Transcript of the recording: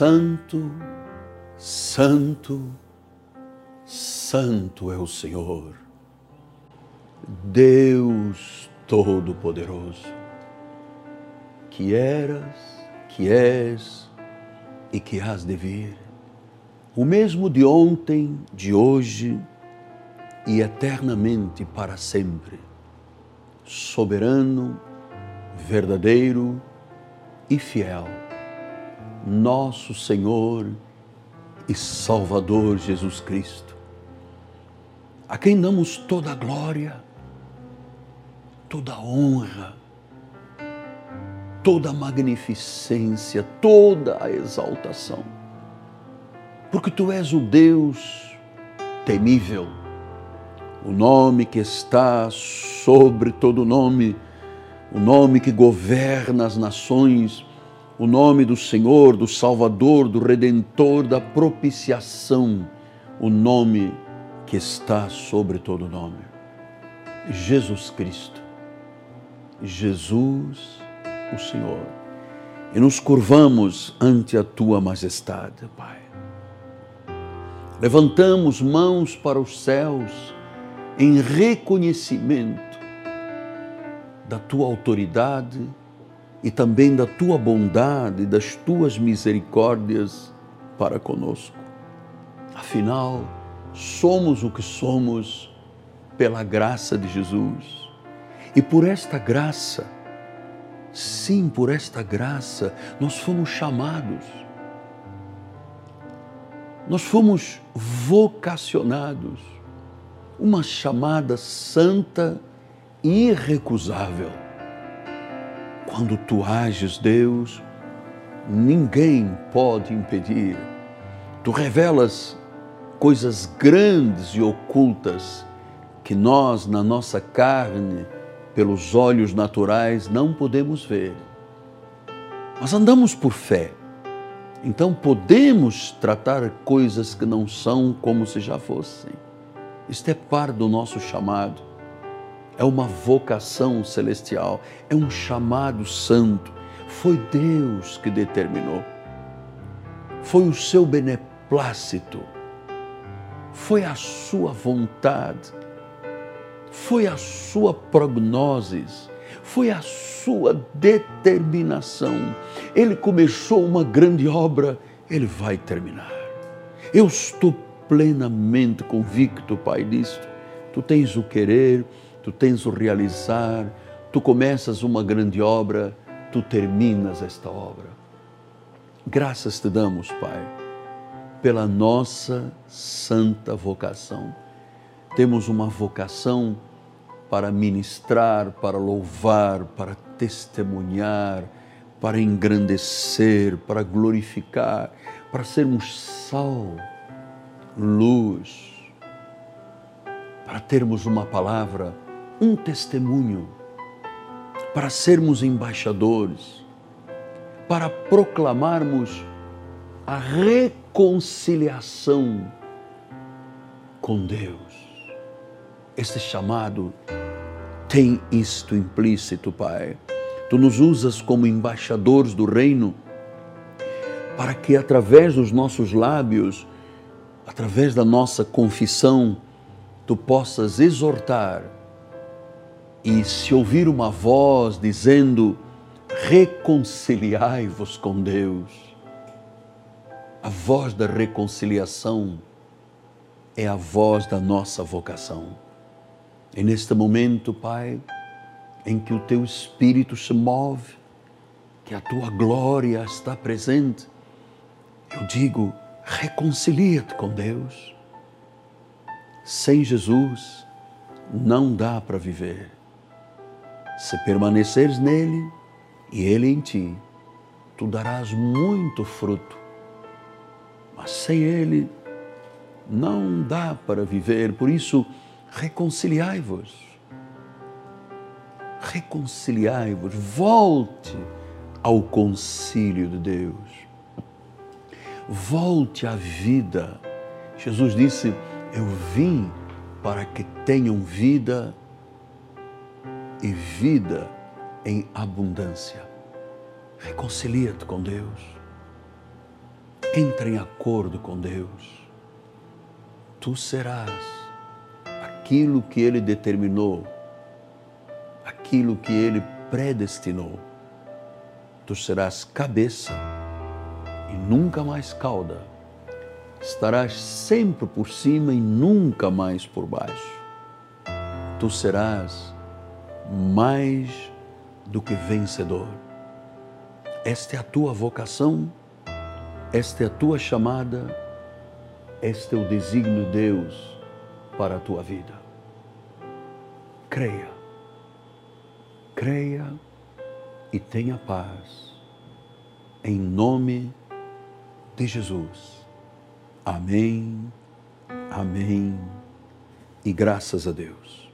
Santo, Santo, Santo é o Senhor, Deus Todo-Poderoso, que eras, que és e que has de vir, o mesmo de ontem, de hoje e eternamente para sempre, soberano, verdadeiro e fiel, nosso Senhor e Salvador Jesus Cristo a quem damos toda a glória, toda a honra, toda a magnificência, toda a exaltação. Porque tu és o Deus temível, o nome que está sobre todo nome, o nome que governa as nações, o nome do Senhor, do Salvador, do Redentor, da propiciação, o nome que está sobre todo nome. Jesus Cristo. Jesus, o Senhor. E nos curvamos ante a tua majestade, Pai. Levantamos mãos para os céus em reconhecimento da tua autoridade e também da tua bondade, das tuas misericórdias para conosco. Afinal, somos o que somos pela graça de Jesus. E por esta graça, sim, por esta graça, nós fomos chamados, nós fomos vocacionados, uma chamada santa e irrecusável. Quando tu ages, Deus, ninguém pode impedir. Tu revelas coisas grandes e ocultas que nós, na nossa carne, pelos olhos naturais, não podemos ver. Mas andamos por fé. Então podemos tratar coisas que não são como se já fossem. Isto é parte do nosso chamado. É uma vocação celestial, é um chamado santo. Foi Deus que determinou. Foi o seu beneplácito foi a sua vontade, foi a sua prognose, foi a sua determinação. Ele começou uma grande obra, ele vai terminar. Eu estou plenamente convicto, Pai, disto. Tu tens o querer, tu tens o realizar, tu começas uma grande obra, tu terminas esta obra. Graças te damos, Pai pela nossa santa vocação. Temos uma vocação para ministrar, para louvar, para testemunhar, para engrandecer, para glorificar, para sermos sal, luz, para termos uma palavra, um testemunho, para sermos embaixadores, para proclamarmos a reconciliação com Deus. Este chamado tem isto implícito, Pai. Tu nos usas como embaixadores do reino para que através dos nossos lábios, através da nossa confissão, tu possas exortar e se ouvir uma voz dizendo: reconciliai-vos com Deus a voz da reconciliação é a voz da nossa vocação. E neste momento, Pai, em que o teu espírito se move, que a tua glória está presente, eu digo: reconcilia-te com Deus. Sem Jesus, não dá para viver. Se permaneceres nele e ele em ti, tu darás muito fruto mas sem Ele não dá para viver. Por isso, reconciliai-vos. Reconciliai-vos. Volte ao concílio de Deus. Volte à vida. Jesus disse: Eu vim para que tenham vida e vida em abundância. Reconcilia-te com Deus entra em acordo com Deus. Tu serás aquilo que Ele determinou, aquilo que Ele predestinou. Tu serás cabeça e nunca mais cauda. Estarás sempre por cima e nunca mais por baixo. Tu serás mais do que vencedor. Esta é a tua vocação, esta é a tua chamada, este é o desígnio de Deus para a tua vida. Creia, creia e tenha paz. Em nome de Jesus. Amém, amém e graças a Deus.